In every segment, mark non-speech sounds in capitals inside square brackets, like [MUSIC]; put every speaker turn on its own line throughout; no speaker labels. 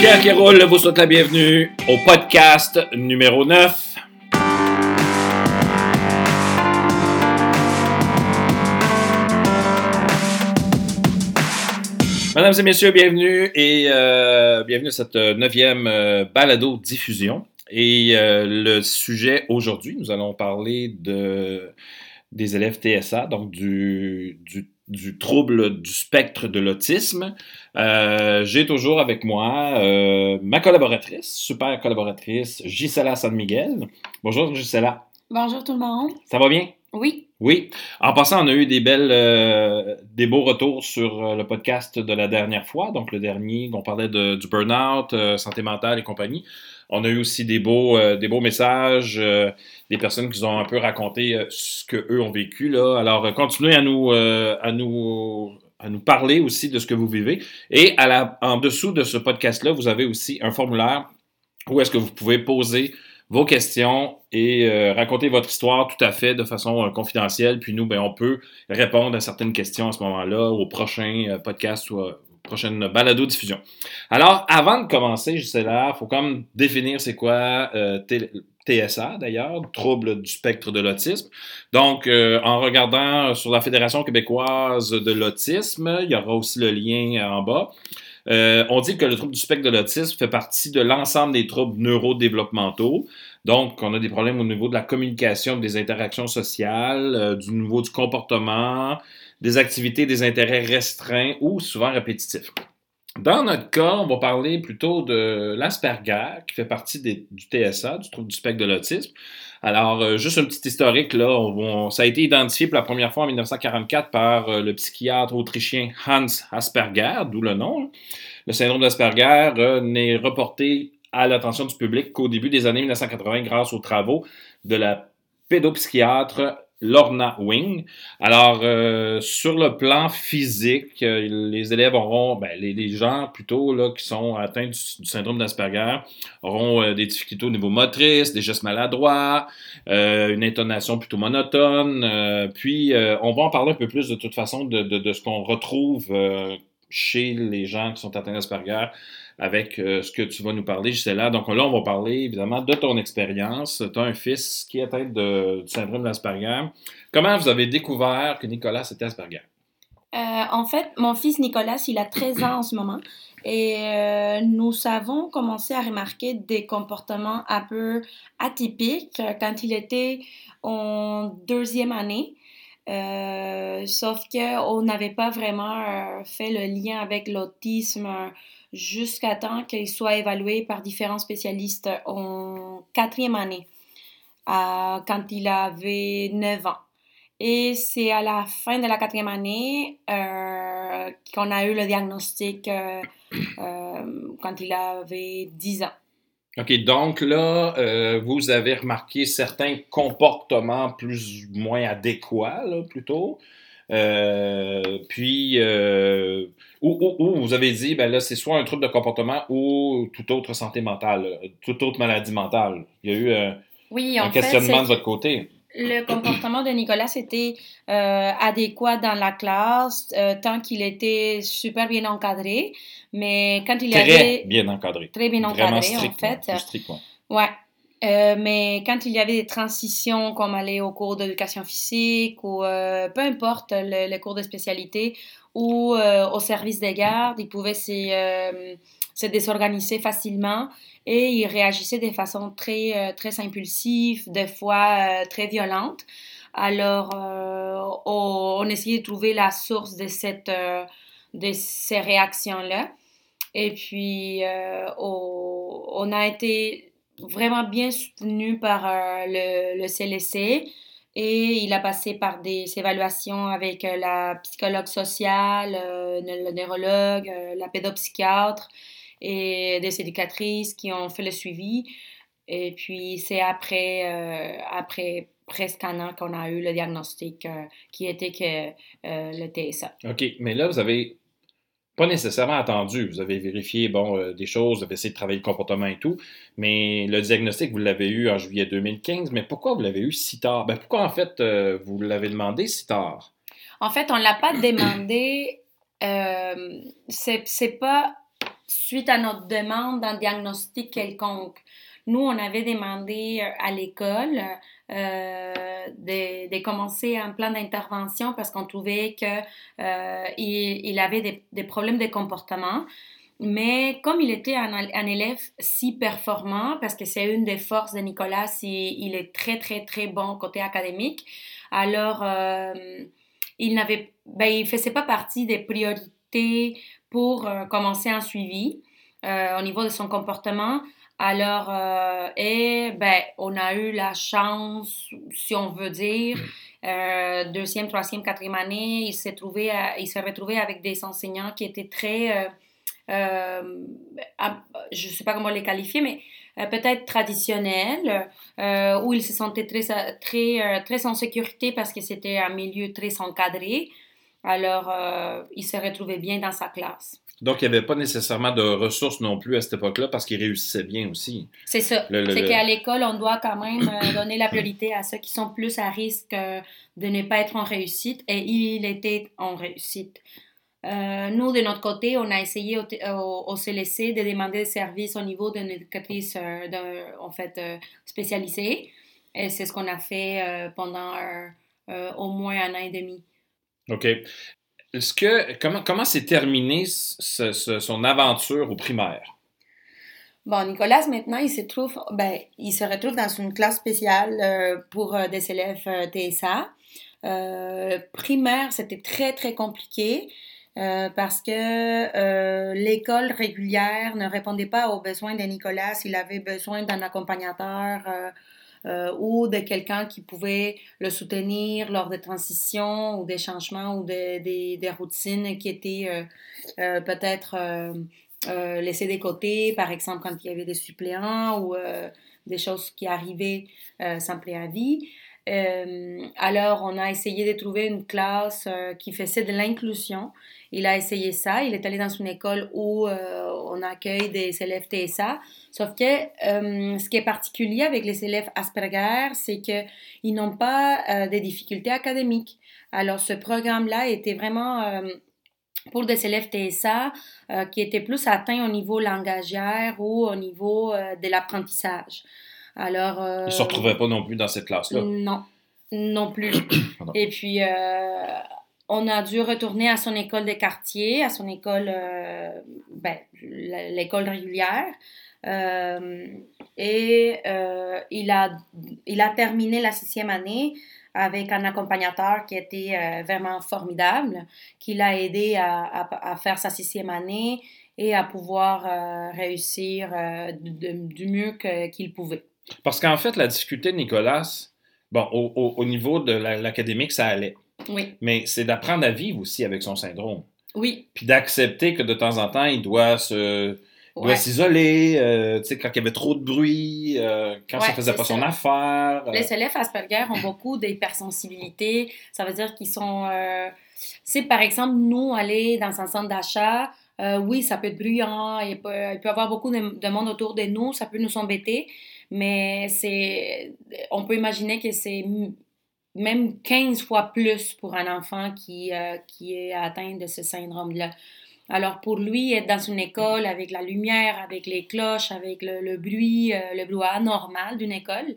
Pierre Kéroul vous souhaite la bienvenue au podcast numéro 9. Mesdames et messieurs, bienvenue et euh, bienvenue à cette neuvième euh, balado diffusion. Et euh, le sujet aujourd'hui, nous allons parler de, des élèves TSA, donc du, du, du trouble du spectre de l'autisme. Euh, J'ai toujours avec moi euh, ma collaboratrice, super collaboratrice, Gisela San Miguel. Bonjour Gisela.
Bonjour tout le monde.
Ça va bien?
Oui.
Oui. En passant, on a eu des belles, euh, des beaux retours sur le podcast de la dernière fois. Donc, le dernier, on parlait de, du burn-out, santé mentale et compagnie. On a eu aussi des beaux, euh, des beaux messages, euh, des personnes qui ont un peu raconté euh, ce qu'eux ont vécu. Là. Alors, continuez à nous, à, nous, à nous parler aussi de ce que vous vivez. Et en dessous de ce podcast-là, vous avez aussi un formulaire où est-ce que vous pouvez poser vos questions et raconter votre histoire tout à fait de façon confidentielle. Puis nous, ben, on peut répondre à certaines questions à ce moment-là au prochain podcast prochaine balado-diffusion. Alors, avant de commencer, Gisela, il faut comme définir c'est quoi euh, TSA d'ailleurs, trouble du spectre de l'autisme. Donc, euh, en regardant sur la Fédération québécoise de l'autisme, il y aura aussi le lien en bas. Euh, on dit que le trouble du spectre de l'autisme fait partie de l'ensemble des troubles neurodéveloppementaux. Donc, on a des problèmes au niveau de la communication, des interactions sociales, euh, du niveau du comportement, des activités, des intérêts restreints ou souvent répétitifs. Dans notre cas, on va parler plutôt de l'Asperger, qui fait partie du TSA, du trouble du spectre de l'autisme. Alors, euh, juste un petit historique, là, ça a été identifié pour la première fois en 1944 par euh, le psychiatre autrichien Hans Asperger, d'où le nom. là. Le syndrome d'Asperger euh, n'est reporté à l'attention du public qu'au début des années 1980 grâce aux travaux de la pédopsychiatre Lorna Wing. Alors, euh, sur le plan physique, euh, les élèves auront, ben, les, les gens plutôt là, qui sont atteints du, syndrome d'Asperger auront euh, des difficultés au niveau motrice, des gestes maladroits, euh, une intonation plutôt monotone. puis, on va en parler un peu plus de toute façon de, de, ce qu'on retrouve chez les gens qui sont atteints d'Asperger avec euh, ce que tu vas nous parler, Gisela. Donc là, on va parler évidemment de ton expérience. Tu as un fils qui est atteint de, du syndrome d'Asperger. Comment vous avez découvert que Nicolas était Asperger?
Euh, en fait, mon fils Nicolas, il a 13 ans en ce moment. Et euh, nous avons commencé à remarquer des comportements un peu atypiques quand il était en deuxième année. Euh, sauf qu'on n'avait pas vraiment fait le lien avec l'autisme jusqu'à temps qu'il soit évalué par différents spécialistes en quatrième année, quand il avait 9 ans. Et c'est à la fin de la quatrième année euh, qu'on a eu le diagnostic euh, euh, quand il avait 10 ans.
OK, donc là, vous avez remarqué certains comportements plus ou moins adéquats, plutôt. Euh, puis, euh, ou, ou- ou vous avez dit, ben là, c'est soit un trouble de comportement ou toute autre santé mentale, toute autre maladie mentale. Il y a eu euh,
Oui,
un
fait,
questionnement de votre côté.
le comportement de Nicolas était euh, adéquat dans la classe tant qu'il était super bien encadré. Mais quand il
Très
avait
bien encadré.
très bien
Vraiment
encadré,
strict.
en fait,
Plus strict, ouais.
Ouais. Euh, mais quand il y avait des transitions comme aller au cours d'éducation physique ou euh, peu importe le, le cours de spécialité ou euh, au service des gardes, il pouvait se, euh, se désorganiser facilement et il réagissait de façon très, euh, très impulsive, des fois très violente. Alors, on, on essayait de trouver la source de, cette, de ces réactions-là. Et puis, on, on a été vraiment bien soutenu par euh, le, le CLC et il a passé par des évaluations avec euh, la psychologue sociale, euh, le neurologue, la pédopsychiatre et des éducatrices qui ont fait le suivi. Et puis c'est après, après presque un an qu'on a eu le diagnostic qui était que le TSA.
OK, mais là, vous avez pas nécessairement attendu. Vous avez vérifié bon, euh, des choses, vous avez essayé de travailler le comportement et tout, mais le diagnostic, vous l'avez eu en juillet 2015. Mais pourquoi vous l'avez eu si tard? Ben, pourquoi, en fait, euh, vous l'avez demandé si tard?
En fait, on ne l'a pas demandé. Euh, c'est pas suite à notre demande d'un diagnostic quelconque. Nous, on avait demandé à l'école euh, de, de, commencer un plan d'intervention parce qu'on trouvait qu'il euh, il avait des, problèmes de comportement. Mais comme il était un, élève si performant, parce que c'est une des forces de Nicolas, il, est très, très, très bon côté académique, alors euh, il n'avait, ben, il faisait pas partie des priorités pour euh, commencer un suivi euh, au niveau de son comportement. Alors, euh, et ben, on a eu la chance, si on veut dire, euh, deuxième, troisième, quatrième année, il s'est trouvé, il s'est retrouvé avec des enseignants qui étaient très, euh, je ne sais pas comment les qualifier, mais peut-être traditionnels, où il se sentait très, très, très en sécurité parce que c'était un milieu très encadré. Alors, il se retrouvait bien dans sa classe.
Donc, il n'y avait pas nécessairement de ressources non plus à cette époque-là parce qu'il réussissait bien aussi.
C'est ça. C'est qu'à l'école, on doit quand même euh, donner la priorité à ceux qui sont plus à risque euh, de ne pas être en réussite et il était en réussite. Euh, nous, de notre côté, on a essayé au, au, CLC de demander des services au niveau d'une éducatrice en fait, spécialisée. Et c'est ce qu'on a fait pendant au moins un an et demi.
OK. Est-ce que comment comment s'est terminé ce, ce, son aventure au primaire?
Bon, Nicolas, maintenant, il se trouve, ben, il se retrouve dans une classe spéciale euh, pour euh, des élèves euh, TSA. primaire, c'était très, très compliqué parce que l'école régulière ne répondait pas aux besoins de Nicolas. Il avait besoin d'un accompagnateur euh, ou de quelqu'un qui pouvait le soutenir lors des transitions ou des changements ou des, routines qui étaient euh, euh, peut-être euh, laissées de côté, par exemple quand il y avait des suppléants ou des choses qui arrivaient sans préavis. Alors, on a essayé de trouver une classe qui faisait de l'inclusion il a essayé ça. Il est allé dans une école où euh, on accueille des élèves TSA. Sauf que euh, ce qui est particulier avec les élèves Asperger, c'est qu'ils n'ont pas euh, de difficultés académiques. Alors, ce programme-là était vraiment pour des élèves TSA qui étaient plus atteints au niveau langagière ou au niveau de l'apprentissage. Alors,
Ils ne se retrouvaient pas non plus dans cette classe-là.
Non, non plus. [COUGHS] Et puis, on a dû retourner à son école de quartier, à son école, euh, ben, l'école régulière. Euh, et euh, il, a, il a terminé la sixième année avec un accompagnateur qui était vraiment formidable, qui l'a aidé à, à, faire sa sixième année et à pouvoir réussir du mieux qu'il pouvait.
Parce qu'en fait, la difficulté de Nicolas, bon, au, au niveau de l'académique, ça allait.
Oui.
Mais c'est d'apprendre à vivre aussi avec son syndrome.
Oui.
Puis d'accepter que de temps en temps, il doit se doit s'isoler, euh, tu sais, quand il y avait trop de bruit, euh, quand ça faisait pas son affaire.
Euh. Les élèves Asperger ont beaucoup d'hypersensibilité. Ça veut dire qu'ils sont... c'est par exemple, nous, aller dans un centre d'achat, oui, ça peut être bruyant, il peut, il peut y avoir beaucoup de, de, monde autour de nous, ça peut nous embêter, mais c'est... On peut imaginer que c'est même 15 fois plus pour un enfant qui, euh, qui est atteint de ce syndrome-là. Alors pour lui, être dans une école avec la lumière, avec les cloches, avec le, bruit, euh, le bruit anormal d'une école,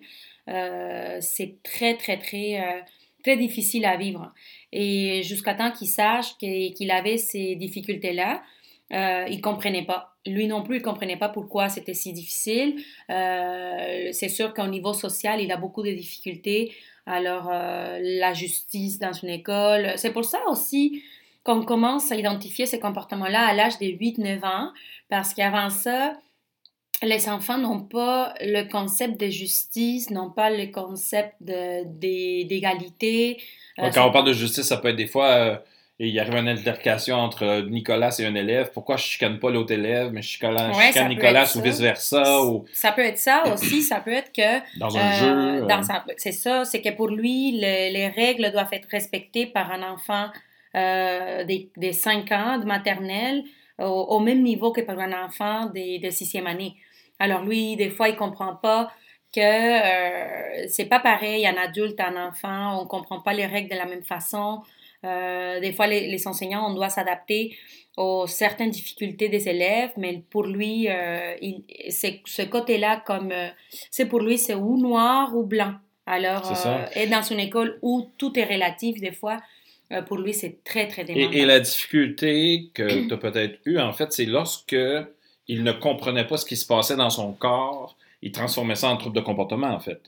euh, c'est très, très, très, très difficile à vivre. Et jusqu'à temps qu'il sache qu'il avait ces difficultés-là, il ne comprenait pas. Lui non plus, il comprenait pas pourquoi c'était si difficile. c'est sûr qu'au niveau social, il a beaucoup de difficultés alors euh, la justice dans une école. C'est pour ça aussi qu'on commence à identifier ces comportements-là à l'âge de 8-9 ans, parce qu'avant ça, les enfants n'ont pas le concept de justice, n'ont pas le concept d'égalité.
De, quand on parle de justice, ça peut être des fois... Euh, et il y arrive une altercation entre Nicolas et un élève. Pourquoi je chicane pas l'autre élève, mais je chicane, Nicolas ou vice-versa? Ou...
Ça peut être ça aussi. ça peut être que... [CLEARS THROAT]
Dans un jeu.
Euh, euh. C'est ça. C'est que pour lui, les règles doivent être respectées par un enfant euh, des, des 5 ans de maternelle au, même niveau que par un enfant des, de sixième année. Alors lui, des fois, il comprend pas que euh, c'est pas pareil un adulte, un enfant, on comprend pas les règles de la même façon. Euh, des fois, les, les, enseignants, on doit s'adapter aux certaines difficultés des élèves, mais pour lui, euh, il, ce côté-là, comme euh, c'est pour lui, c'est ou noir ou blanc. Alors, euh, et dans une école où tout est relatif, des fois, pour lui, c'est très, très
demandant. Et, et, la difficulté que [CLEARS THROAT] tu as peut-être eue, en fait, c'est lorsque il ne comprenait pas ce qui se passait dans son corps, il transformait ça en trouble de comportement, en fait.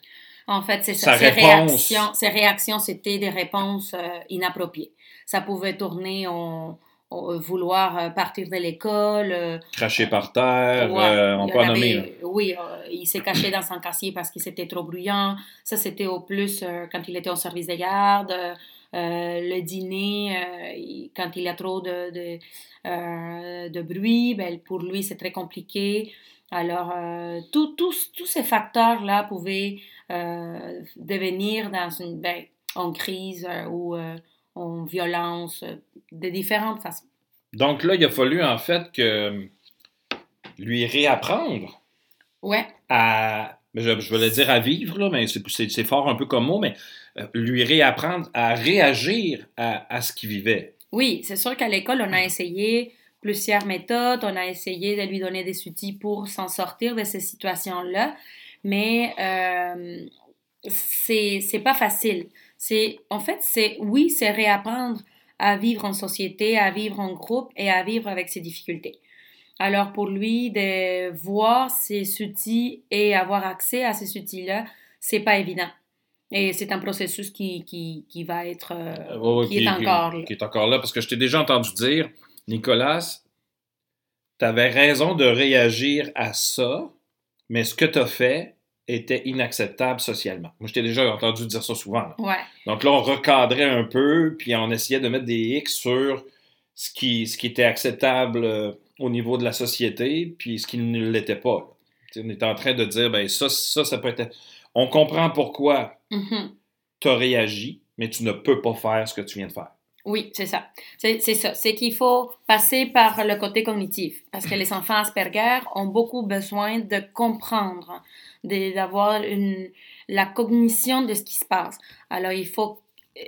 En fait, c'est ça. Ses réactions, ses réactions, c'était des réponses euh, inappropriées. Ça pouvait tourner en, vouloir euh, partir de l'école. Euh,
Cracher par terre, on peut nommer.
Oui, il s'est caché dans son casier parce qu'il était trop bruyant. Ça, c'était au plus quand il était au service des gardes. le dîner, quand il y a trop de, de, de bruit, ben, pour lui, c'est très compliqué. Alors, tous ces facteurs-là pouvaient devenir dans une, ben, en crise ou en violence, euh, de différentes façons.
Donc là, il a fallu en fait que lui réapprendre
ouais.
à, je, je vais le dire à vivre, là, mais c'est fort un peu comme mot, mais euh, lui réapprendre à réagir à, à ce qu'il vivait.
Oui, c'est sûr qu'à l'école, on a essayé plusieurs méthodes, on a essayé de lui donner des outils pour s'en sortir de ces situations-là, mais euh, c'est pas facile. C'est, en fait, c'est, oui, c'est réapprendre à vivre en société, à vivre en groupe et à vivre avec ses difficultés. Alors pour lui, de voir ces outils et avoir accès à ces outils-là, c'est pas évident. Et c'est un processus qui, qui, qui va être, euh, qui, est encore
là. Qui est encore là, parce que je t'ai déjà entendu dire, Nicolas, tu avais raison de réagir à ça, mais ce que tu as fait, était inacceptable socialement. Moi, je t'ai déjà entendu dire ça souvent. Donc là, on recadrait un peu, puis on essayait de mettre des X sur ce qui, ce qui était acceptable euh, au niveau de la société, puis ce qui ne l'était pas. On était en train de dire, ben ça, ça, ça peut être... On comprend pourquoi
mm-hmm.
tu as réagi, mais tu ne peux pas faire ce que tu viens de faire.
Oui, c'est ça. C'est ça. C'est qu'il faut passer par le côté cognitif. Parce que les [CLEARS THROAT] enfants Asperger ont beaucoup besoin de comprendre d'avoir la cognition de ce qui se passe. Alors, il faut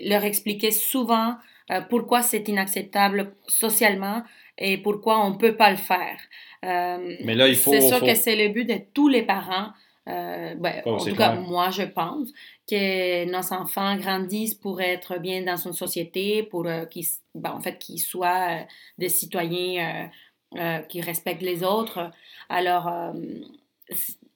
leur expliquer souvent euh, pourquoi c'est inacceptable socialement et pourquoi on ne peut pas le faire. Euh,
Mais là, il faut...
C'est sûr que c'est le but de tous les parents. Euh, ben, oh, en tout cas, moi, je pense que nos enfants grandissent pour être bien dans une société, pour qu'ils ben, en fait, qu'ils soient des citoyens qui respectent les autres. Alors,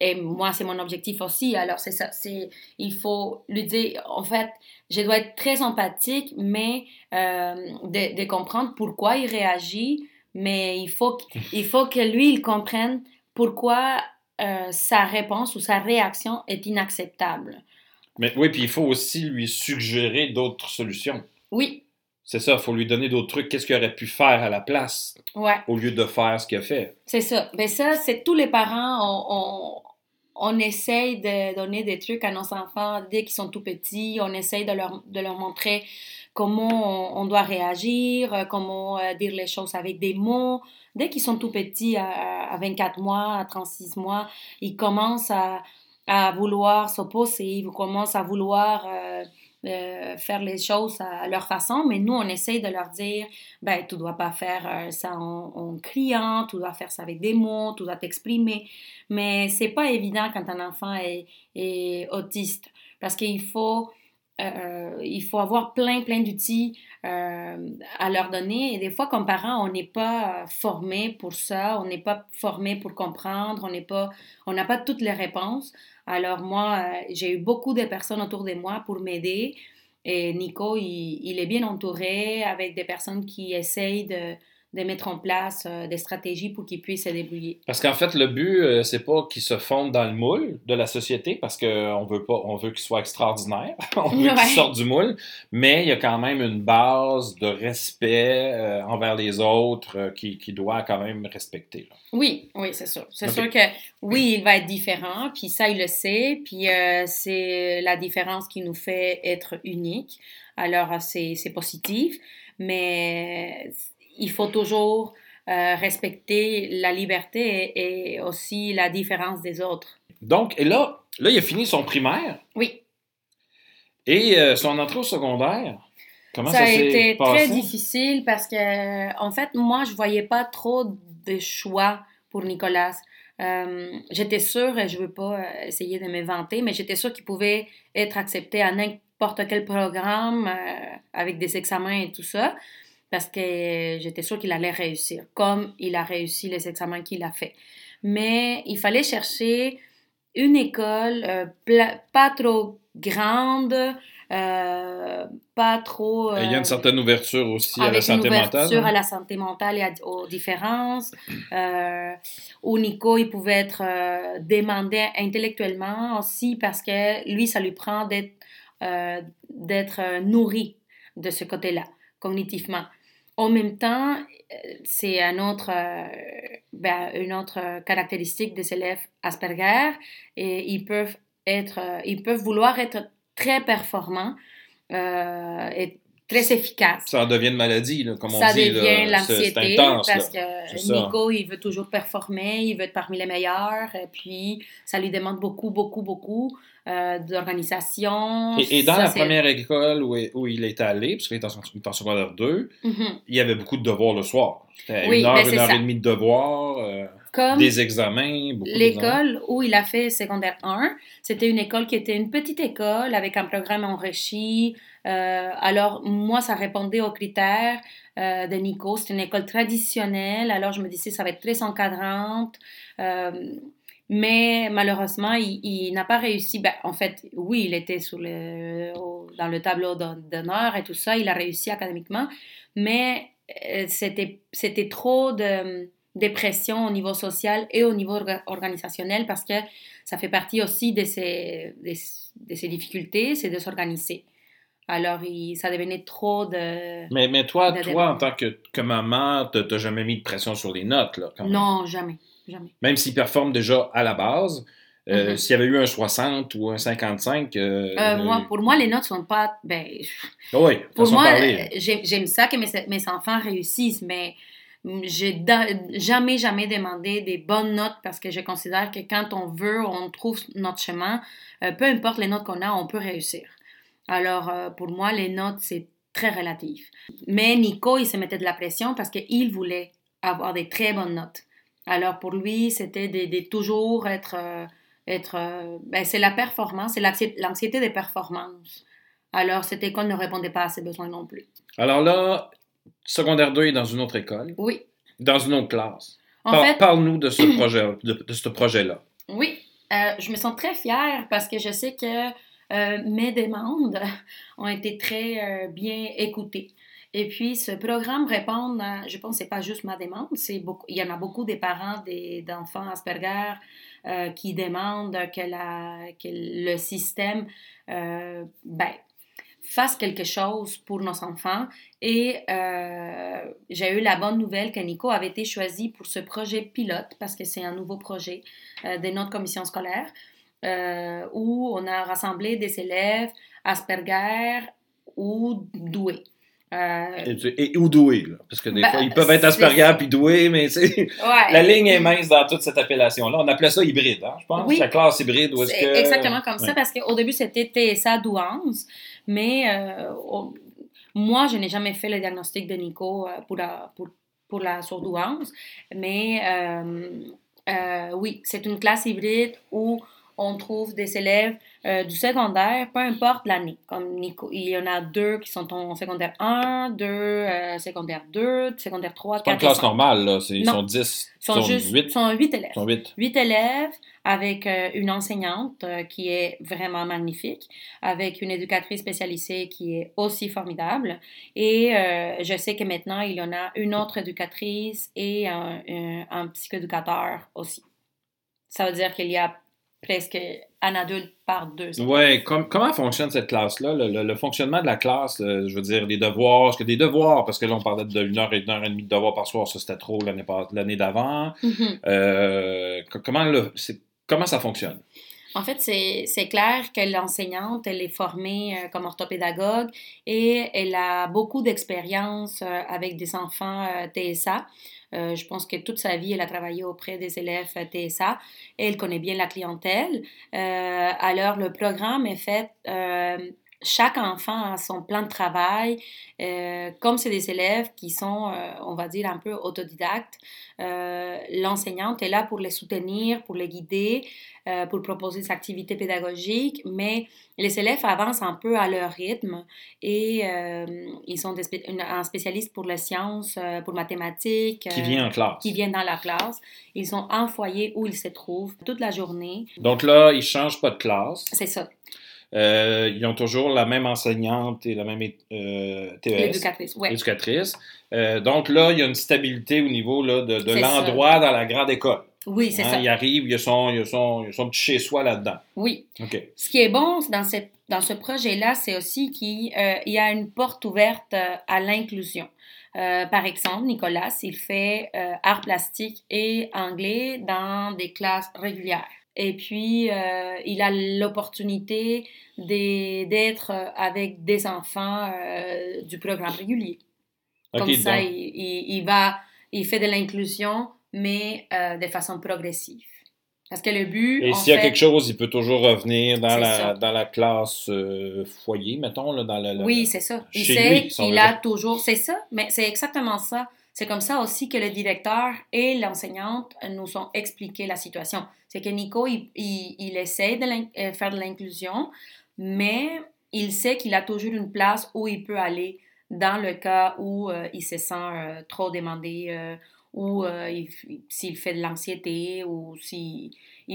et moi, c'est mon objectif aussi. Alors, c'est ça. C'est, il faut lui dire, en fait, je dois être très empathique, mais euh, de, de, comprendre pourquoi il réagit. Mais il faut, [LAUGHS] il faut que lui, il comprenne pourquoi euh, sa réponse ou sa réaction est inacceptable.
Mais oui, puis il faut aussi lui suggérer d'autres solutions.
Oui,
c'est ça, il faut lui donner d'autres trucs. Qu'est-ce qu'il aurait pu faire à la place
ouais.
au lieu de faire ce qu'il a fait?
C'est ça. Mais ben, ça, c'est tous les parents, on, on, essaye de donner des trucs à nos enfants dès qu'ils sont tout petits. On essaye de leur, de leur montrer comment on, doit réagir, euh, comment euh, dire les choses avec des mots. Dès qu'ils sont tout petits, à, 24 mois, à 36 mois, ils commencent à, à vouloir s'opposer, ils commencent à vouloir... Euh, faire les choses à leur façon, mais nous, on essaye de leur dire, ben, tu dois pas faire euh, ça en, criant, tu dois faire ça avec des mots, tu dois t'exprimer. Mais c'est pas évident quand un enfant est, est autiste, parce qu'il faut, euh, il faut avoir plein, plein d'outils à leur donner. Et des fois, comme parents, on n'est pas formé pour ça, on n'est pas formé pour comprendre, on n'est pas, on n'a pas toutes les réponses. Alors moi, euh, j'ai eu beaucoup de personnes autour de moi pour m'aider. Et Nico, il, est bien entouré avec des personnes qui essayent de, de mettre en place euh, des stratégies pour qu'ils puissent se débrouiller.
Parce qu'en fait, le but, euh, c'est pas qu'ils se fondent dans le moule de la société, parce qu'on veut pas, on veut qu'ils soient extraordinaires, [LAUGHS] on veut qu'ils sortent du moule, mais il y a quand même une base de respect euh, envers les autres qui, qui, doit quand même respecter.
Oui, oui, c'est sûr. C'est sûr que oui, il va être différent, puis ça, il le sait, puis c'est la différence qui nous fait être unique. Alors, c'est positif, mais il faut toujours euh, respecter la liberté et, aussi la différence des autres.
Donc, et là, là, il a fini son primaire.
Oui.
Et euh, son entrée au secondaire. Comment
ça,
ça,
a été
passé?
très difficile parce que, en fait, moi, je voyais pas trop de choix pour Nicolas. Euh, j'étais sûre, et je veux pas essayer de me vanter, mais j'étais sûre qu'il pouvait être accepté à n'importe quel programme euh, avec des examens et tout ça, parce que j'étais sûre qu'il allait réussir, comme il a réussi les examens qu'il a fait. Mais il fallait chercher une école euh, pas trop grande, euh, pas trop...
Il y a
euh,
une certaine ouverture aussi à la
avec une
santé
ouverture
mentale.
à
hein?
la santé mentale et à- aux différences, euh, où Nico, il pouvait être euh, demandé intellectuellement aussi parce que lui, ça lui prend d'être euh, euh, nourri de ce côté-là, cognitivement. En même temps, euh, c'est un autre, euh, ben, une autre caractéristique des élèves Asperger et ils peuvent euh, vouloir être très performants très efficaces
Ça en devient une maladie, là, comme on
ça
dit.
devient
là. C'est-
l'anxiété parce que
ça.
Nico, il veut toujours performer, il veut être parmi les meilleurs, et puis ça lui demande beaucoup, beaucoup, beaucoup euh, d'organisation.
Et, et dans
Ça,
la première école où, où il est allé, parce qu'il est en, secondaire 2,
Mhm.
il y avait beaucoup de devoirs le soir.
Oui,
une heure,
ben,
une heure
ça.
et demie de devoirs, euh,
Comme
des examens,
l'école où il a fait secondaire 1, c'était une école qui était une petite école avec un programme enrichi. Euh, alors, moi, ça répondait aux critères euh, de Nico. C'est une école traditionnelle. Alors, je me disais, ça va être très encadrante. Euh, mais malheureusement, il, n'a pas réussi. Ben, en fait, oui, il était dans le tableau d'hon- d'honneur et tout ça. Il a réussi académiquement. Mais c'était trop de, de pression au niveau social et au niveau orga- organisationnel parce que ça fait partie aussi de ces, de ces difficultés, c'est de s'organiser. Alors, il, ça devenait trop de...
Mais, mais toi,
de
toi, en tant que, que maman, t'as jamais mis de pression sur les notes, là, quand même.
Non, jamais, jamais.
Même s'il performe déjà à la base, euh,
Mhm.
s'il y avait eu un 60 ou un 55... euh,
Euh, moi, pour moi, les notes sont pas... Ben,
Oui,
Pour moi, j'aime ça que mes, mes enfants réussissent, mais mm, j'ai jamais, jamais demandé des bonnes notes parce que je considère que quand on veut, on trouve notre chemin, peu importe les notes qu'on a, on peut réussir. Alors, euh, pour moi, les notes, c'est très relatif. Mais Nico, il se mettait de la pression parce qu'il voulait avoir des très bonnes notes. Alors, pour lui, c'était de, de toujours être... euh, être euh, ben, c'est la performance, c'est l'anxi- l'anxiété des performances. Alors, cette école ne répondait pas à ses besoins non plus.
Alors là, secondaire 2 est dans une autre école,
Oui.
dans une autre classe.
En
Par- Parle-nous de ce projet, de, de ce projet-là.
oui, euh, je me sens très fière parce que je sais que mes demandes ont été très euh, bien écoutées. Et puis, ce programme répond je pense c'est pas juste ma demande, c'est beaucoup, il y en a beaucoup des parents d'enfants Asperger euh, qui demandent que, le système euh, ben, fasse quelque chose pour nos enfants. Et euh, j'ai eu la bonne nouvelle que Nico avait été choisi pour ce projet pilote, parce que c'est un nouveau projet euh, de notre commission scolaire, euh, où on a rassemblé des élèves Asperger ou doués. Euh,
Et, ou doué, là. Parce que des
Ben,
fois, ils peuvent être Asperger puis doués, mais
ouais. [LAUGHS]
La ligne est mince dans toute cette appellation-là. On appelait ça hybride, hein, je pense.
Oui.
La classe hybride, où que...
exactement comme ça, parce qu'au début, c'était TSA douance, mais euh, moi, je n'ai jamais fait le diagnostic de Nico pour la, pour, pour la surdouance, mais euh, oui, c'est une classe hybride où on trouve des élèves euh, du secondaire, peu importe l'année. Comme Nico, il y en a deux qui sont en secondaire 1, deux euh, secondaire 2, secondaire 3,
C'est pas une
4
classe
5.
normale, là. Ils
Non.
sont 10,
Ils sont, juste,
8.
sont 8 élèves.
Ils sont 8.
Huit élèves avec euh, une enseignante euh, qui est vraiment magnifique, avec une éducatrice spécialisée qui est aussi formidable. Et je sais que maintenant, il y en a une autre éducatrice et un, un, un psychoéducateur aussi. Ça veut dire qu'il y a presque un adulte par deux.
Com- comment fonctionne cette classe-là? Le, le- le fonctionnement de la classe, là, je veux dire, les devoirs, est-ce que des devoirs, parce que là, on parlait d'une heure et une heure et demie de devoirs par soir, ça c'était trop l'année d'avant.
Mhm.
Euh, co- comment, comment ça fonctionne?
En fait, c'est c'est clair que l'enseignante, elle est formée euh, comme orthopédagogue et elle a beaucoup d'expérience euh, avec des enfants euh, TSA. Euh, je pense que toute sa vie, elle a travaillé auprès des élèves euh, TSA et elle connaît bien la clientèle. Euh, alors, le programme est fait chaque enfant a son plan de travail. Euh, comme c'est des élèves qui sont, euh, on va dire, un peu autodidactes, euh, l'enseignante est là pour les soutenir, pour les guider, pour proposer des activités pédagogiques, mais les élèves avancent un peu à leur rythme et ils sont des un spécialiste pour les sciences, pour mathématiques.
Qui vient en classe.
Qui vient dans la classe. Ils ont un foyer où ils se trouvent toute la journée.
Donc là, ils ne changent pas de classe.
C'est ça.
Euh, ils ont toujours la même enseignante et la même euh,
Éducatrice, ouais.
éducatrice. Euh, donc là, il y a une stabilité au niveau là, de, de l'endroit dans la grande école.
Oui, c'est hein, ça.
Il arrive, il y a son, il y a son, son petit chez-soi là-dedans.
Oui. OK. Ce qui est bon dans, cette, dans ce projet-là, c'est aussi qu'il euh, y a une porte ouverte à l'inclusion. par exemple, Nicolas, il fait art plastique et anglais dans des classes régulières. Et puis, euh, il a l'opportunité d'être avec des enfants euh, du programme régulier. Comme ça, il, il, va, il fait de l'inclusion, mais euh, de façon progressive. Parce que le but.
Et s'il y a quelque chose, il peut toujours revenir dans, la, dans la classe foyer, mettons. Là, dans la,
oui, c'est ça. Il sait qu'il a toujours. C'est ça, mais c'est exactement ça. C'est comme ça aussi que le directeur et l'enseignante nous ont expliqué la situation. C'est que Nico, il, il, essaie de euh, faire de l'inclusion, mais il sait qu'il a toujours une place où il peut aller dans le cas où euh, il se sent euh, trop demandé ou s'il fait de l'anxiété ou s'il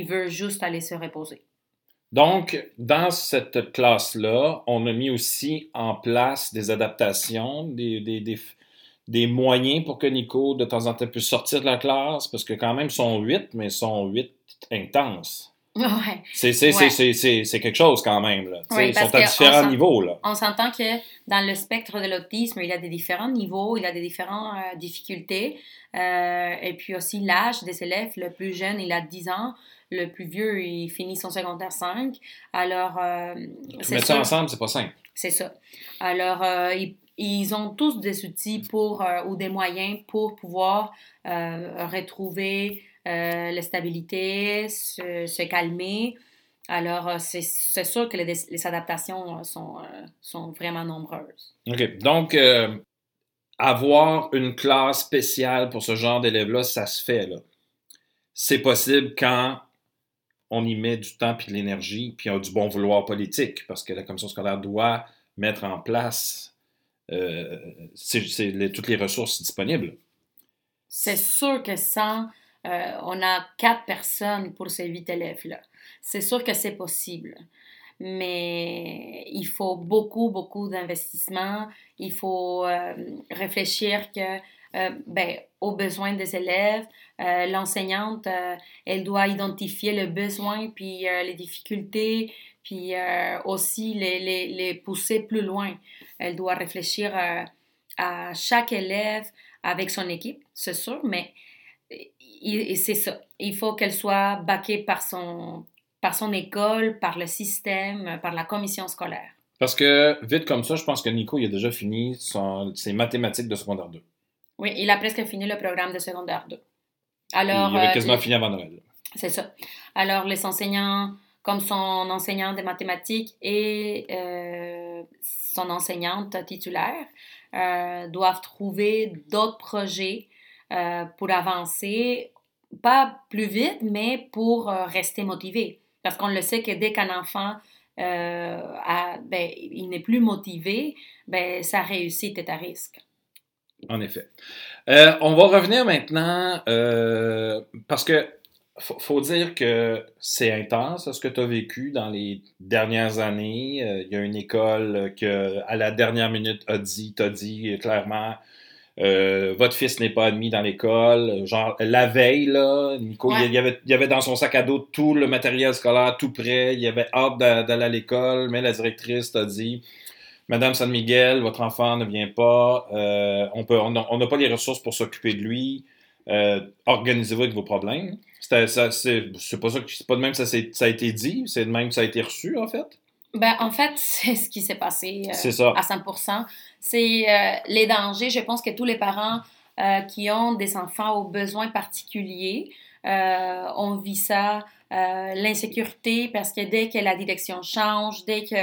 veut juste aller se reposer.
Donc, dans cette classe-là, on a mis aussi en place des adaptations, des, des moyens pour que Nico, de temps en temps, puisse sortir de la classe, parce que quand même, ils sont huit, mais ils sont huit intenses.
Ouais.
C'est quelque chose quand même. Là. ils sont à différents niveaux. Là.
On s'entend que dans le spectre de l'autisme, il y a des différents niveaux, il y a des différentes euh, difficultés. Euh, et puis aussi l'âge des élèves. Le plus jeune, il a 10 ans. Le plus vieux, il finit son secondaire 5. Alors. Euh,
mettre ça ensemble, c'est pas simple.
C'est ça. Alors, euh, il, ils ont tous des outils pour, euh, ou des moyens pour pouvoir euh, retrouver euh, la stabilité, se, calmer. Alors, c'est sûr que les, adaptations sont, sont, vraiment nombreuses.
OK. Donc, avoir une classe spéciale pour ce genre d'élèves-là, ça se fait. C'est possible quand on y met du temps et de l'énergie, puis on a du bon vouloir politique, parce que la commission scolaire doit mettre en place euh, c'est toutes les ressources disponibles.
C'est sûr que sans, euh, on a quatre personnes pour ces huit élèves-là. C'est sûr que c'est possible. Mais il faut beaucoup, beaucoup d'investissement. Il faut euh, réfléchir que, ben, aux besoins des élèves. L'enseignante, elle doit identifier le besoin, puis les difficultés, puis aussi les, les, les, pousser plus loin. Elle doit réfléchir euh, à, chaque élève avec son équipe, c'est sûr, mais c'est ça. Il faut qu'elle soit baquée par son, par son école, par le système, par la commission scolaire.
Parce que, vite comme ça, je pense que Nico, il a déjà fini ses mathématiques de secondaire 2.
Oui, il a presque fini le programme de secondaire 2. Alors,
il avait quasiment euh, fini avant Noël.
C'est ça. Alors, les enseignants, comme son enseignant de mathématiques et euh, son enseignante titulaire euh, doivent trouver d'autres projets euh, pour avancer, pas plus vite, mais pour rester motivé. Parce qu'on le sait que dès qu'un enfant ben, il n'est plus motivé, ben, sa réussite est à risque.
En effet. on va revenir maintenant parce que faut, faut dire que c'est intense ce que tu as vécu dans les dernières années. Euh, il y a une école que, à la dernière minute, a dit, t'a dit clairement, euh, votre fils n'est pas admis dans l'école. Genre, la veille, là, Nico, il, y avait, il y avait dans son sac à dos tout le matériel scolaire, tout prêt. Il y avait hâte d'aller à l'école, mais la directrice t'a dit, Madame San Miguel, votre enfant ne vient pas. Euh, on peut, on n'a pas les ressources pour s'occuper de lui. organisez-vous avec vos problèmes. C'est pas ça c'est pas de même que ça, ça a été dit, c'est de même que ça a été reçu, en fait?
Ben, en fait, [LAUGHS] c'est ce qui s'est passé euh, à 100% C'est euh, les dangers. Je pense que tous les parents euh, qui ont des enfants aux besoins particuliers ont vu ça euh, l'insécurité, parce que dès que la direction change, dès que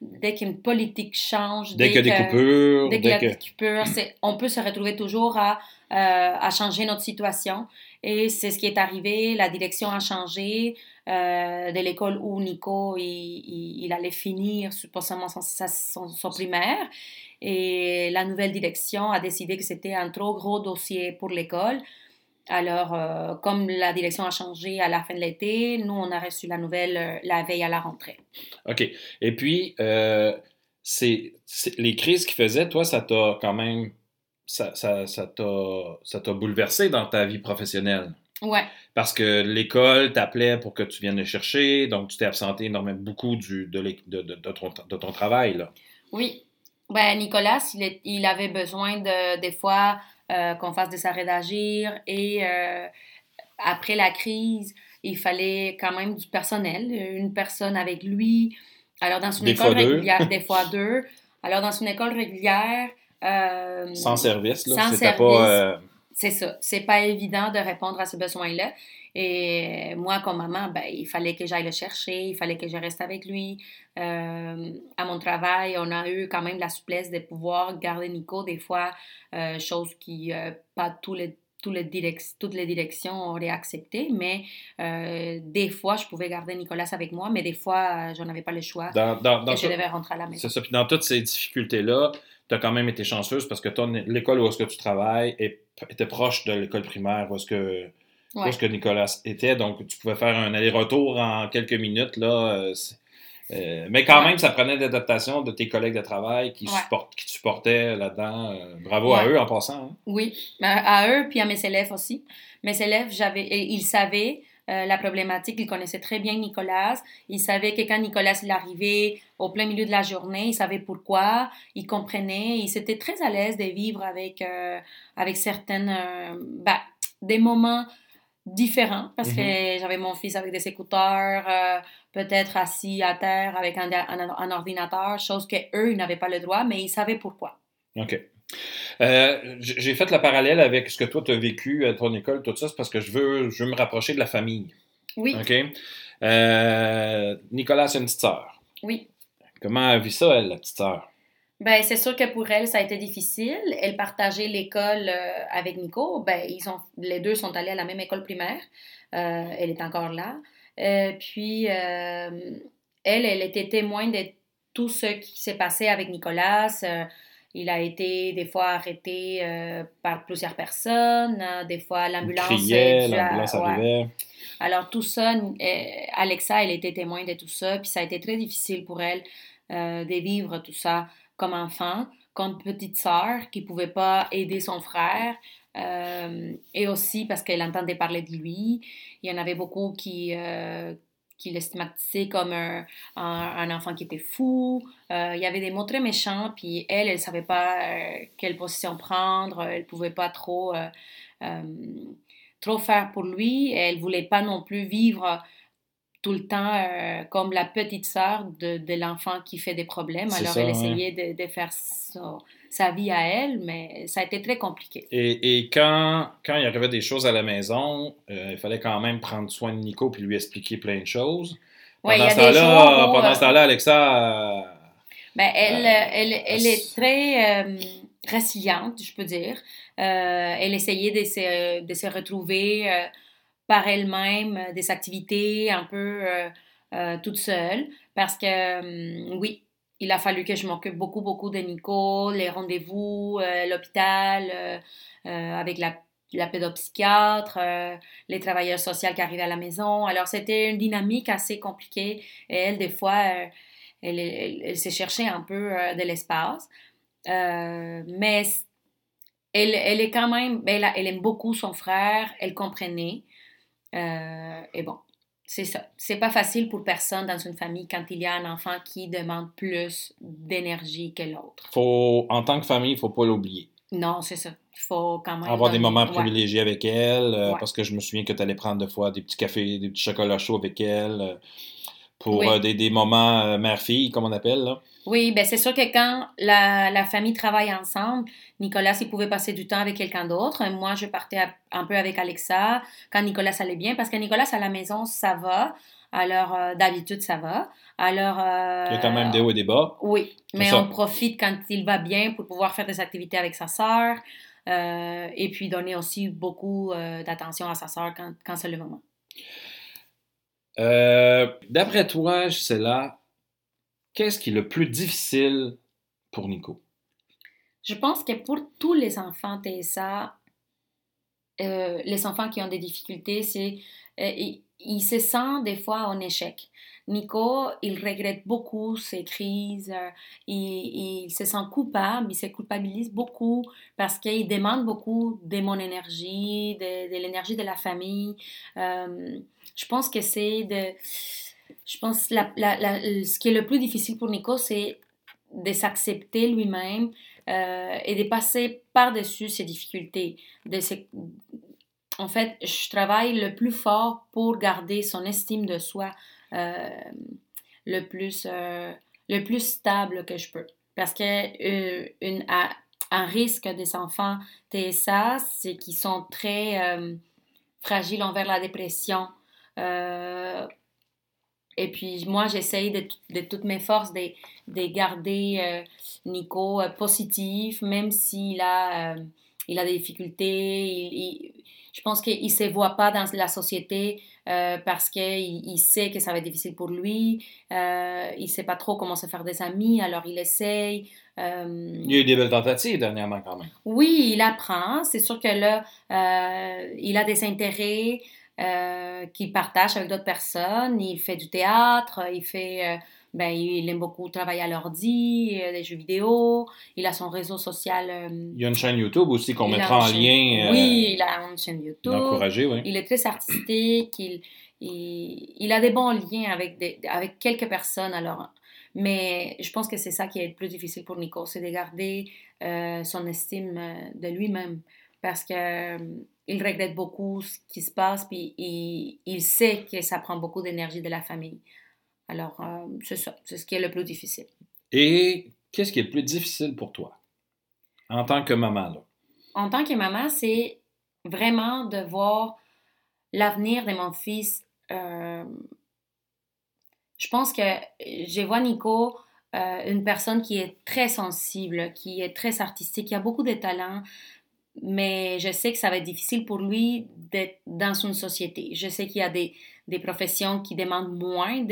dès qu'une politique change,
dès, qu'il y a des coupures,
dès coupures, on peut se retrouver toujours à, euh, à changer notre situation. Et c'est ce qui est arrivé. La direction a changé euh, de l'école où Nico il, il, allait finir son, son, primaire. Et la nouvelle direction a décidé que c'était un trop gros dossier pour l'école. Alors, euh, comme la direction a changé à la fin de l'été, nous, on a reçu la nouvelle euh, la veille à la rentrée.
OK. Et puis, euh, c'est, les crises qu'il faisait, toi, ça t'a quand même. Ça, ça, ça, t'a, bouleversé dans ta vie professionnelle?
Ouais.
Parce que l'école t'appelait pour que tu viennes le chercher, donc tu t'es absenté énormément beaucoup du, de, de, de, ton, de, ton, travail. Là.
Oui. Ben, Nicolas, il, il avait besoin de, des fois qu'on fasse des arrêts d'agir. Et euh, après la crise, il fallait quand même du personnel, une personne avec lui. Alors, dans une école régulière, des fois [LAUGHS] deux. Alors, dans une école régulière. Euh,
sans service, là. Sans service. Pas,
C'est ça. C'est pas évident de répondre à ce besoin-là. Et moi, comme maman, ben, il fallait que j'aille le chercher, il fallait que je reste avec lui. Euh, à mon travail, on a eu quand même la souplesse de pouvoir garder Nico des fois, euh, chose qui euh, pas tous les, tous les toutes les directions auraient accepté, mais des fois, je pouvais garder Nicolas avec moi, mais des fois, je n'avais pas le choix
dans, dans,
et je devais rentrer à la maison.
C'est ça. Puis dans toutes ces difficultés-là, tu as quand même été chanceuse parce que l'école où est-ce que tu travailles était proche de l'école primaire où est-ce que Ouais. ce que Nicolas était? Donc, tu pouvais faire un aller-retour en quelques minutes. Là, euh, euh, mais quand même, ça prenait l'adaptation de tes collègues de travail qui, supportent, qui te supportaient là-dedans. Euh, bravo à eux en passant. Hein.
Oui, à eux, puis à mes élèves aussi. Mes élèves, j'avais, ils savaient la problématique, ils connaissaient très bien Nicolas. Ils savaient que quand Nicolas il arrivait au plein milieu de la journée, ils savaient pourquoi, ils comprenaient, ils étaient très à l'aise de vivre avec, avec certaines, bah, des moments différent parce que mm-hmm. j'avais mon fils avec des écouteurs, euh, peut-être assis à terre avec un, un, ordinateur, chose qu'eux, ils n'avaient pas le droit, mais ils savaient pourquoi.
OK. Euh, j'ai fait le parallèle avec ce que toi, tu as vécu à ton école, tout ça, c'est parce que je veux, je veux me rapprocher de la famille.
Oui.
OK? Euh, Nicolas, c'est une petite sœur.
Oui.
Comment a vu ça, elle, la petite sœur?
Ben, c'est sûr que pour elle, ça a été difficile. Elle partageait l'école euh, avec Nico. Ben, ils ont, les deux sont allés à la même école primaire. Euh, elle est encore là. Euh, puis, elle, elle était témoin de tout ce qui s'est passé avec Nicolas. il a été des fois arrêté par plusieurs personnes. des fois, l'ambulance...
l'ambulance arrivait.
Alors, tout ça, Alexa, elle était témoin de tout ça. Puis, ça a été très difficile pour elle de vivre tout ça comme enfant, comme petite sœur qui pouvait pas aider son frère. Euh, et aussi parce qu'elle entendait parler de lui. Il y en avait beaucoup qui, euh, comme un, enfant qui était fou. Euh, il y avait des mots très méchants, puis elle, elle savait pas quelle position prendre. Elle pouvait pas trop, trop faire pour lui. Elle voulait pas non plus vivre tout le temps euh, comme la petite sœur de, de l'enfant qui fait des problèmes. Alors, elle essayait de, de, faire sa vie à elle, mais ça a été très compliqué.
Et, et quand, quand il arrivait des choses à la maison, euh, il fallait quand même prendre soin de Nico puis lui expliquer plein de choses. Pendant ce temps-là, pendant ce temps-là, Alexa...
Ben, elle, elle, elle, est très euh, résiliente, je peux dire. elle essayait de se, de se retrouver par elle-même euh, des activités un peu euh, euh, toute seule parce que oui, il a fallu que je m'occupe beaucoup, beaucoup de Nico, les rendez-vous, l'hôpital avec la, la pédopsychiatre, les travailleurs sociaux qui arrivaient à la maison. Alors, c'était une dynamique assez compliquée et elle, des fois, elle, s'est cherchée un peu de l'espace. mais elle, elle, est quand même, elle, elle aime beaucoup son frère, elle comprenait. Euh, et bon, c'est ça. C'est pas facile pour personne dans une famille quand il y a un enfant qui demande plus d'énergie que l'autre.
Faut, en tant que famille, il faut pas l'oublier.
Non, c'est ça. Il faut quand même.
Avoir des moments privilégiés avec elle, euh, parce que je me souviens que tu allais prendre des fois des petits cafés, des petits chocolats chauds avec elle. Euh, pour
Oui.
euh, des, des moments euh, mère-fille, comme on appelle. Là.
Oui, ben c'est sûr que quand la, la famille travaille ensemble, Nicolas, il pouvait passer du temps avec quelqu'un d'autre. Moi, je partais un peu avec Alexa quand Nicolas allait bien, parce que Nicolas à la maison, ça va. Alors, euh, d'habitude, ça va. Alors. euh,
Il y a quand même des hauts et des bas.
Oui, mais on profite quand il va bien pour pouvoir faire des activités avec sa sœur euh, et puis donner aussi beaucoup d'attention à sa sœur quand, quand c'est le moment.
Euh, D'après toi, là, qu'est-ce qui est le plus difficile pour Nico?
Je pense que pour tous les enfants TSA, euh, les enfants qui ont des difficultés, c'est euh, ils, se sentent des fois en échec. Nico, il regrette beaucoup ses crises, il, se sent coupable, il se culpabilise beaucoup parce qu'il demande beaucoup de mon énergie, de l'énergie de la famille. Je pense que c'est de... Je pense la, la, ce qui est le plus difficile pour Nico, c'est de s'accepter lui-même euh, et de passer par-dessus ses difficultés. De se- En fait, je travaille le plus fort pour garder son estime de soi euh, le, plus, euh, le plus stable que je peux. Parce que une, un risque des enfants TSA, c'est qu'ils sont très fragiles envers la dépression. Euh, et puis moi, j'essaye de, de toutes mes forces de, de garder euh, Nico euh, positif, même s'il a, il a des difficultés. Il, il- je pense qu'il ne se voit pas dans la société euh, parce qu'il il sait que ça va être difficile pour lui. Euh, il ne sait pas trop comment se faire des amis, alors il essaye. Euh,
Il y a eu des belles tentatives dernièrement quand même.
oui, il apprend. C'est sûr que là, il a des intérêts euh, qu'il partage avec d'autres personnes. Il fait du théâtre, il fait, euh, ben, il aime beaucoup travailler à l'ordi, euh, des jeux vidéo. Il a son réseau social. euh,
Il y a une chaîne YouTube aussi qu'on mettra en
chaîne-
lien. euh,
Oui, il a une chaîne YouTube.
d'encourager, oui.
Il est très artistique. Il, il, il a des bons liens avec, des, avec quelques personnes. Alors, mais je pense que c'est ça qui est le plus difficile pour Nico, c'est de garder euh, son estime de lui-même. Parce que euh, il regrette beaucoup ce qui se passe, puis il, il sait que ça prend beaucoup d'énergie de la famille. Alors, euh, c'est ça, c'est ce qui est le plus difficile.
Et qu'est-ce qui est le plus difficile pour toi en tant que maman? Là?
en tant que maman, c'est vraiment de voir l'avenir de mon fils. euh, je pense que je vois Nico, euh, une personne qui est très sensible, qui est très artistique, qui a beaucoup de talent, mais je sais que ça va être difficile pour lui d'être dans une société. Je sais qu'il y a des, des professions qui demandent moins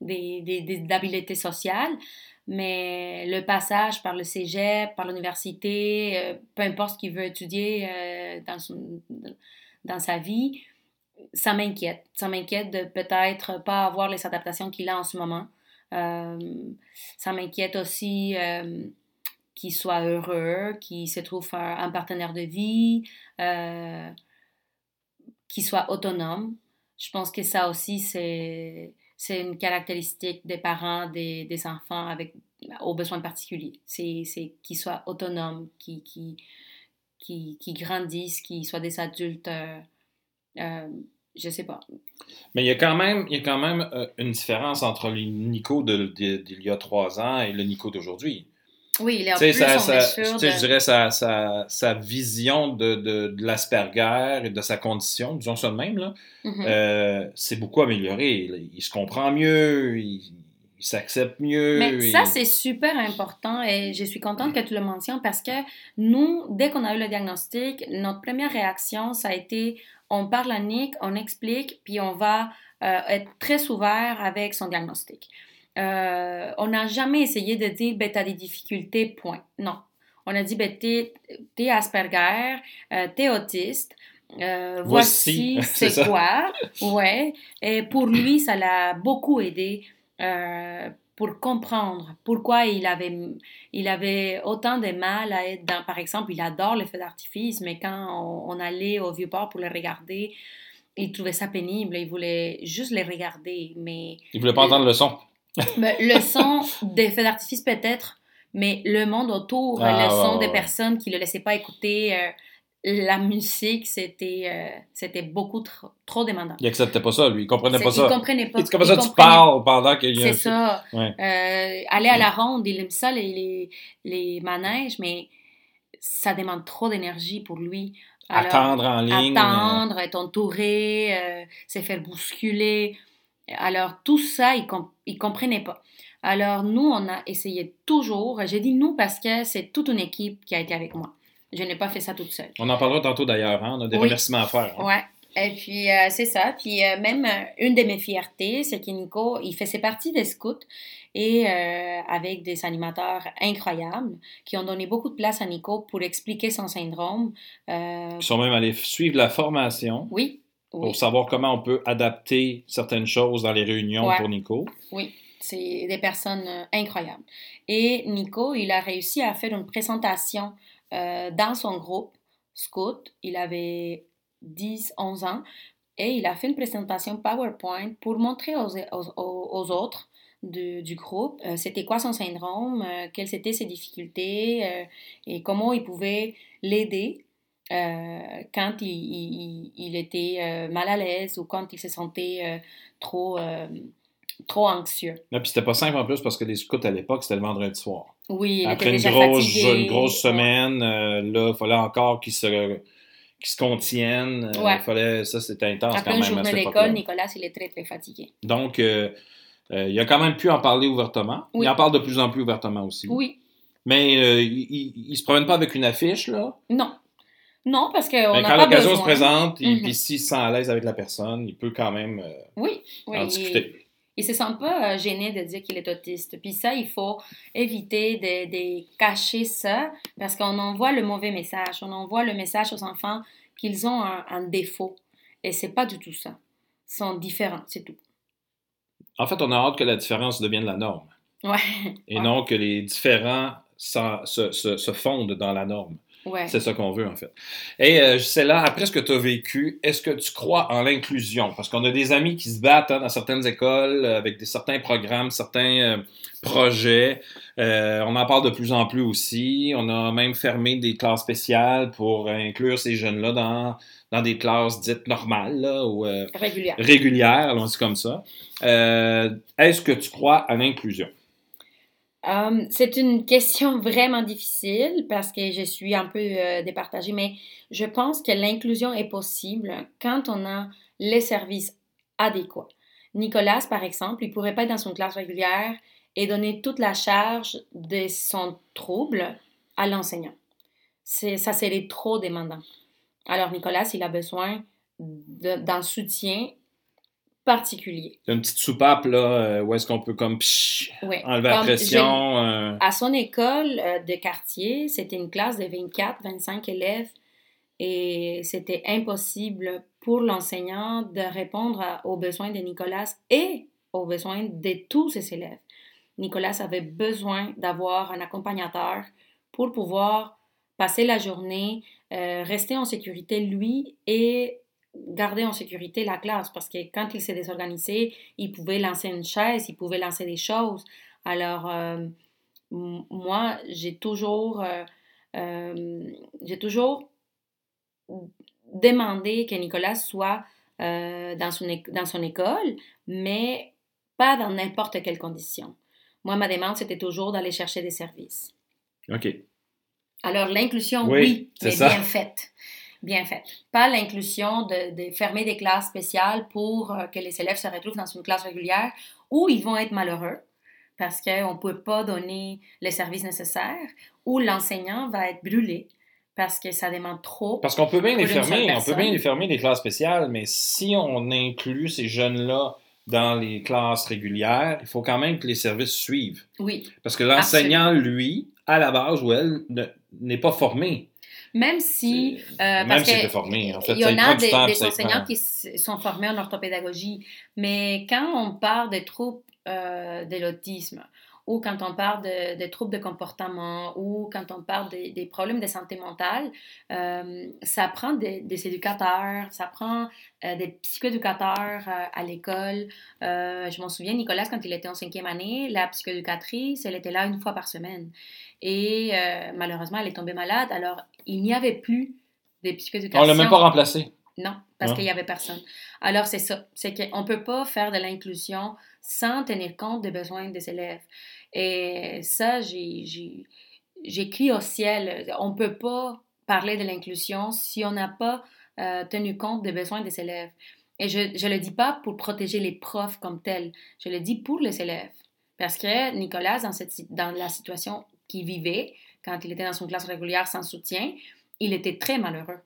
d'habileté sociale, mais le passage par le cégep, par l'université, euh, peu importe ce qu'il veut étudier euh, dans, son- dans sa vie, ça m'inquiète. Ça m'inquiète de peut-être pas avoir les adaptations qu'il a en ce moment. Euh, ça m'inquiète aussi qu'il soit heureux, qu'il se trouve un, un partenaire de vie, euh, qu'il soit autonome. Je pense que ça aussi, c'est une caractéristique des parents, des, des enfants avec, aux besoins particuliers. C'est qu'ils soient autonomes, qu'ils qui, qui, qui grandissent, qu'ils soient des adultes. Euh, euh, je sais pas.
Mais il y a quand même, il y a quand même euh, une différence entre le Nico de- d'il y a trois ans et le Nico d'aujourd'hui.
Oui, il est en plus
ça-
en
ça-
de-
je dirais sa, sa, sa vision de, de, de l'Asperger et de sa condition, disons ça de même, là,
Mhm.
euh, c'est beaucoup amélioré. Il, il se comprend mieux, il, il s'accepte mieux.
Mais ça, c'est super important et je suis contente que tu le mentionnes parce que nous, dès qu'on a eu le diagnostic, notre première réaction, ça a été on parle à Nick, on explique, puis on va euh, être très ouvert avec son diagnostic. Euh, on n'a jamais essayé de dire ben, tu as des difficultés, point. Non. On a dit ben, t'es es Asperger, euh, t'es autiste. euh,
Voici,
voici [LAUGHS]
c'est
quoi. Ouais. Et pour lui, ça l'a beaucoup aidé euh, pour comprendre pourquoi il avait, il avait autant de mal à être dans. Par exemple, il adore les feux d'artifice, mais quand on, on allait au Vieux-Port pour les regarder, il trouvait ça pénible. Il voulait juste les regarder. Mais
Il voulait pas entendre le son.
Ben, le son des feux d'artifice peut-être, mais le monde autour,
Ah,
le son
ouais,
des
ouais.
personnes qui ne le laissaient pas écouter, euh, la musique, c'était euh, c'était beaucoup trop, trop demandant.
Il acceptait pas ça, lui. Il comprenait pas ça.
Il comprenait pas.
C'est comme
il
ça, tu
comprenait-
parles pendant qu'il y a.
C'est ça.
Ouais.
Euh, aller à la ronde, il aime ça, les, les, les manèges, mais ça demande trop d'énergie pour lui. Alors,
Attendre en ligne.
attendre, être entouré, euh, se faire bousculer. Alors, tout ça, il com- il comprenait pas. Alors, nous, on a essayé toujours. J'ai dit nous parce que c'est toute une équipe qui a été avec moi. Je n'ai pas fait ça toute seule.
On en parlera tantôt d'ailleurs. Hein? On a des
Oui.
remerciements à faire. hein.
Ouais. Et puis, euh, c'est ça. Puis, euh, même euh, une de mes fiertés, c'est que Nico, il faisait partie des scouts et euh, avec des animateurs incroyables qui ont donné beaucoup de place à Nico pour expliquer son syndrome.
Ils sont même allés suivre la formation
oui, oui.
pour savoir comment on peut adapter certaines choses dans les réunions
Ouais.
pour Nico.
Oui, c'est des personnes euh, incroyables. Et Nico, il a réussi à faire une présentation euh, dans son groupe Scout. Il avait 10, 11 ans. Et il a fait une présentation PowerPoint pour montrer aux, aux- aux- aux autres du, du groupe euh, c'était quoi son syndrome, euh, quelles étaient ses difficultés euh, et comment il pouvait l'aider euh, quand il, il- il était euh, mal à l'aise ou quand il se sentait euh, trop, euh, trop anxieux.
Là, puis c'était pas simple en plus parce que les scouts à l'époque, c'était le vendredi soir.
Oui, il
Après
était
une grosse,
fatigué.
une grosse semaine, euh, là, il fallait encore qu'ils se, qu'ils se contiennent. Euh,
Ouais.
fallait, ça, c'était intense
Après
quand
une
même à
journée
cette
d'école. Nicolas, il est très, très fatigué.
Donc, euh, euh, il a quand même pu en parler ouvertement.
Oui.
Il en parle de plus en plus ouvertement aussi.
Oui.
Mais euh, il, il se promène pas avec une affiche, là?
Non. Non, parce qu'on
Mais
n'a
quand l'occasion se présente, et
Mhm.
puis s'il se sent à l'aise avec la personne, il peut quand même euh,
Oui, oui.
en
il-
discuter.
Il se sent pas euh, gêné de dire qu'il est autiste. Puis ça, il faut éviter de, de cacher ça parce qu'on envoie le mauvais message. On envoie le message aux enfants qu'ils ont un, un défaut. Et c'est pas du tout ça. Ils sont différents, c'est tout.
En fait, on a hâte que la différence devienne la norme.
Ouais.
Et
Ouais.
non que les différents s'en- se, se- se fondent dans la norme.
Ouais.
C'est ça qu'on veut, en fait. Et euh, là après ce que tu as vécu, est-ce que tu crois en l'inclusion? Parce qu'on a des amis qui se battent hein, dans certaines écoles euh, avec des, certains programmes, certains euh, projets. Euh, on en parle de plus en plus aussi. On a même fermé des classes spéciales pour inclure ces jeunes-là dans, dans des classes dites normales là, ou euh,
Régulière.
régulières, allons-y comme ça. Euh, est-ce que tu crois à l'inclusion?
Euh, c'est une question [LAUGHS] vraiment difficile parce que je suis un peu euh, départagée, mais je pense que l'inclusion est possible quand on a les services adéquats. Nicolas, par exemple, il pourrait pas être dans son classe régulière et donner toute la charge de son trouble à l'enseignant. Ça serait trop demandant. Alors, Nicolas, il a besoin d'un soutien particulier.
Une petite soupape là, euh, où est-ce qu'on peut comme psh, enlever la pression? euh,
À son école euh, de quartier, c'était une classe de 24-25 élèves et c'était impossible pour l'enseignant de répondre à- aux besoins de Nicolas et aux besoins de tous ses élèves. Nicolas avait besoin d'avoir un accompagnateur pour pouvoir passer la journée, euh, rester en sécurité lui et garder en sécurité la classe parce que quand il s'est désorganisé, il pouvait lancer une chaise, il pouvait lancer des choses. Alors, euh, moi, j'ai toujours, euh, euh, j'ai toujours demandé que Nicolas soit dans, son, dans son école, mais pas dans n'importe quelle condition. Moi, ma demande, c'était toujours d'aller chercher des services.
OK.
Alors, l'inclusion,
Oui,
oui,
c'est
mais
ça.
bien faite. Bien faite. Pas l'inclusion de, de fermer des classes spéciales pour euh, que les élèves se retrouvent dans une classe régulière où ils vont être malheureux parce qu'on ne peut pas donner les services nécessaires ou l'enseignant va être brûlé parce que ça demande trop.
Parce qu'on peut bien les fermer, on peut bien les fermer les classes spéciales, mais si on inclut ces jeunes-là dans les classes régulières, il faut quand même que les services suivent.
Oui.
Parce que l'enseignant, lui, à la base ou elle, ne- n'est pas formé.
Même si. euh,
Même
parce
s'il
que
était formé, en fait,
il y en a des,
temps,
enseignants qui sont formés en orthopédagogie, mais quand on parle des troubles euh, de l'autisme, ou quand on parle de, des troubles de comportement, ou quand on parle des, des problèmes de santé mentale, euh, ça prend des, des éducateurs, ça prend euh, des psychoéducateurs euh, à l'école. Je m'en souviens, Nicolas, quand il était en cinquième année, la psychoéducatrice, elle était là une fois par semaine. Et malheureusement, elle est tombée malade, alors il n'y avait plus des psychoéducations.
On l'a même pas remplacé.
Non, parce qu'il n'y avait personne. Alors, c'est ça. C'est qu'on ne peut pas faire de l'inclusion sans tenir compte des besoins des élèves. Et ça, crié au ciel. On ne peut pas parler de l'inclusion si on n'a pas euh, tenu compte des besoins des élèves. Et je ne le dis pas pour protéger les profs comme tels. Je le dis pour les élèves. Parce que Nicolas, dans, cette, dans la situation qu'il vivait, quand il était dans son classe régulière sans soutien, il était très malheureux.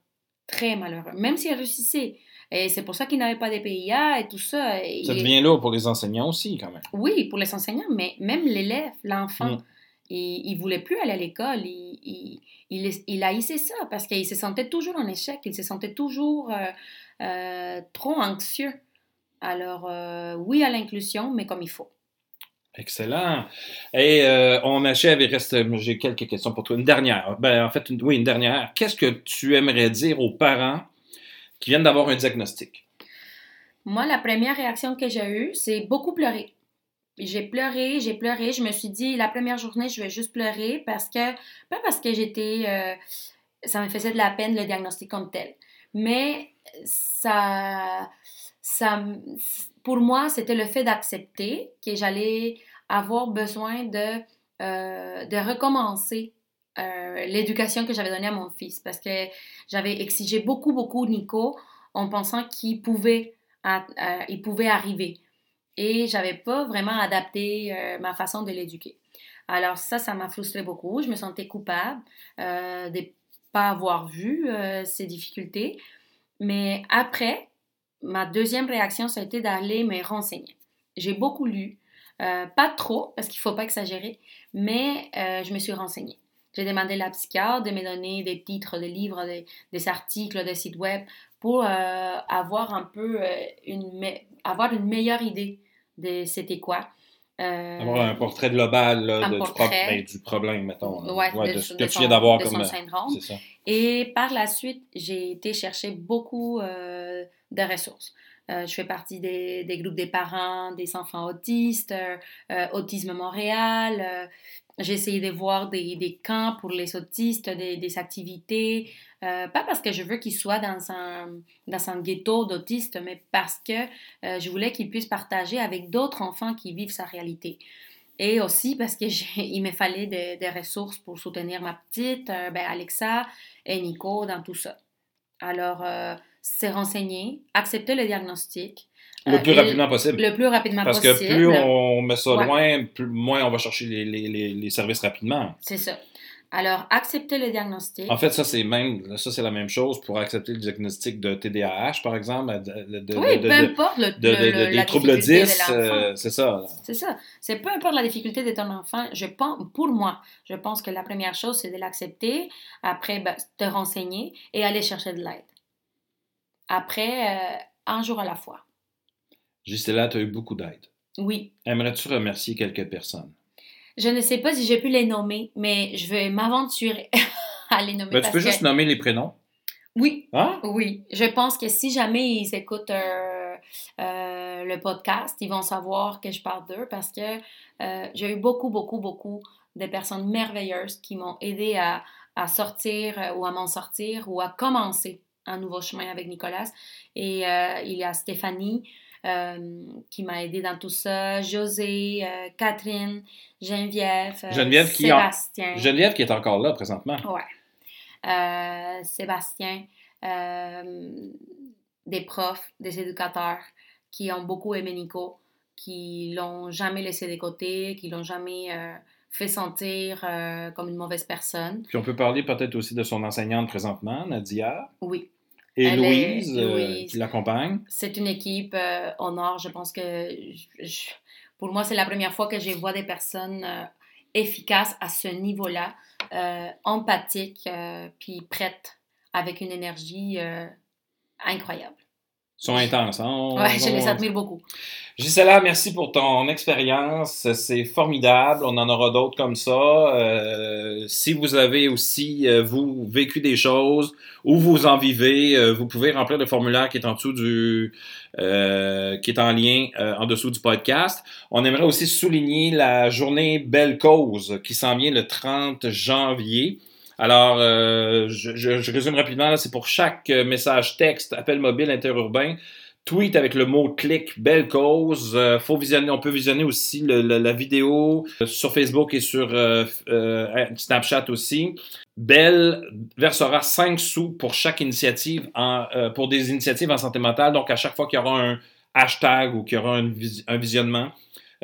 Très malheureux. Même s'il réussissait. Et c'est pour ça qu'il n'avait pas des PIA et tout ça. Et
Ça devient lourd pour les enseignants aussi, quand même.
oui, pour les enseignants, mais même l'élève, l'enfant,
Mm.
il, il voulait plus aller à l'école. Il, il, il, il haïssait ça parce qu'il se sentait toujours en échec. Il se sentait toujours euh, euh, trop anxieux. Alors, euh, oui à l'inclusion, mais comme il faut.
Excellent. Et euh, on achève, il reste, j'ai quelques questions pour toi. Une dernière. Ben, en fait, une- oui, une dernière. Qu'est-ce que tu aimerais dire aux parents qui viennent d'avoir un diagnostic?
Moi, la première réaction que j'ai eue, c'est beaucoup pleurer. J'ai pleuré, j'ai pleuré. Je me suis dit, la première journée, je vais juste pleurer parce que, pas parce que j'étais, euh, ça me faisait de la peine le diagnostic comme tel, mais ça, ça, pour moi, c'était le fait d'accepter que j'allais avoir besoin de, euh, de recommencer euh, l'éducation que j'avais donnée à mon fils parce que j'avais exigé beaucoup, beaucoup Nico en pensant qu'il pouvait il pouvait arriver. Et j'avais pas vraiment adapté euh, ma façon de l'éduquer. Alors ça, ça m'a frustré beaucoup. Je me sentais coupable euh, de pas avoir vu euh, ces difficultés. Mais après, ma deuxième réaction, ça a été d'aller me renseigner. J'ai beaucoup lu, euh, pas trop, parce qu'il faut pas exagérer, mais euh, je me suis renseignée. J'ai demandé à la psychiatre de me donner des titres de livres, des, articles, des sites web pour euh, avoir un peu une, avoir une meilleure idée de c'était quoi. Euh,
Avoir un portrait global là, de-
portrait.
ben, du problème, mettons.
Ouais,
Ouais,
de-
de, ce
de
que tu
son-
viens d'avoir
de
comme.
syndrome.
Ça.
Et par la suite, j'ai été chercher beaucoup euh, de ressources. Euh, je fais partie des, des groupes des parents, des enfants autistes, Autisme Montréal. J'ai essayé de voir des, des camps pour les autistes, des, des activités. euh, pas parce que je veux qu'ils soient dans un, dans un ghetto d'autistes, mais parce que euh, je voulais qu'ils puissent partager avec d'autres enfants qui vivent sa réalité. Et aussi parce que j'ai- [LAUGHS] il me fallait des, des ressources pour soutenir ma petite, euh, ben Alexa et Nico dans tout ça. Alors, euh, se renseigner, accepter le diagnostic.
Le
euh,
plus rapidement possible.
Le plus rapidement
Parce
possible.
que plus on met ça
Ouais.
loin, plus, moins on va chercher les, les- les- les services rapidement.
C'est ça. Alors, accepter le diagnostic.
En fait, ça, c'est même ça, c'est la même chose pour accepter le diagnostic de TDAH, par exemple, de, de-
oui,
de-
peu importe le, le-
de-
le- la
troubles
difficulté
10,
de l'enfant.
euh, c'est ça.
C'est ça. C'est peu importe la difficulté de ton enfant. Je pense, pour moi, je pense que la première chose, c'est de l'accepter. Après, ben, te renseigner et aller chercher de l'aide. Après, euh, un jour à la fois.
Gisela, tu as eu beaucoup d'aide.
Oui.
Aimerais-tu remercier quelques personnes?
Je ne sais pas si j'ai pu les nommer, mais je vais m'aventurer [LAUGHS] à les nommer.
Ben, tu peux
que-
juste nommer les prénoms.
Oui,
Hein?
oui. Je pense que si jamais ils écoutent euh, euh, le podcast, ils vont savoir que je parle d'eux parce que euh, j'ai eu beaucoup, beaucoup, beaucoup de personnes merveilleuses qui m'ont aidé à, à sortir ou à m'en sortir ou à commencer un nouveau chemin avec Nicolas. Et euh, il y a Stéphanie euh, qui m'a aidé dans tout ça, José, euh, Catherine, Geneviève,
Geneviève qui en-
Sébastien.
Geneviève qui est encore là présentement.
Ouais. Sébastien, des profs, des éducateurs qui ont beaucoup aimé Nico, qui l'ont jamais laissé de côté, qui l'ont jamais fait sentir euh, comme une mauvaise personne.
Puis on peut parler peut-être aussi de son enseignante présentement, Nadia,
Oui,
et
Elle est-
Louise, euh,
Louise.
qui l'accompagne?
c'est une équipe euh, au nord. Je pense que je- je- pour moi, c'est la première fois que je vois des personnes euh, efficaces à ce niveau-là, euh, empathiques, puis prêtes, avec une énergie incroyable.
Sont intenses. Hein?
Ouais, je les admire beaucoup.
Gisela, merci pour ton expérience. C'est formidable. On en aura d'autres comme ça. Euh, si vous avez aussi, euh, vous, vécu des choses ou vous en vivez, euh, vous pouvez remplir le formulaire qui est en dessous du, euh, qui est en lien euh, en dessous du podcast. On aimerait aussi souligner la journée Belle Cause qui s'en vient le 30 janvier. Alors, euh, je, je, je, résume rapidement, c'est pour chaque message texte, appel mobile interurbain, tweet avec le mot clic, belle cause. Euh, faut visionner, on peut visionner aussi le, le, la vidéo sur Facebook et sur euh, euh, Snapchat aussi. Belle versera 5 sous pour chaque initiative, en, euh, pour des initiatives en santé mentale. Donc, à chaque fois qu'il y aura un hashtag ou qu'il y aura un visionnement,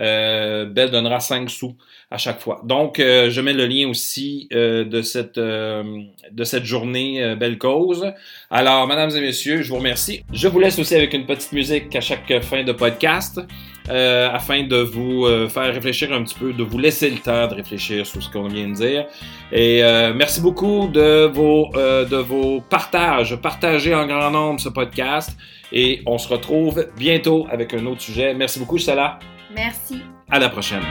euh, Belle donnera 5 sous à chaque fois. Donc, euh, je mets le lien aussi euh, de, cette, euh, de cette journée Belle Cause. Alors, mesdames et messieurs, je vous remercie. Je vous laisse aussi avec une petite musique à chaque fin de podcast. Afin de vous faire réfléchir un petit peu, de vous laisser le temps de réfléchir sur ce qu'on vient de dire. Et merci beaucoup de vos, de vos partages. Partagez en grand nombre ce podcast. Et on se retrouve bientôt avec un autre sujet. Merci beaucoup, Salah.
Merci.
À la prochaine.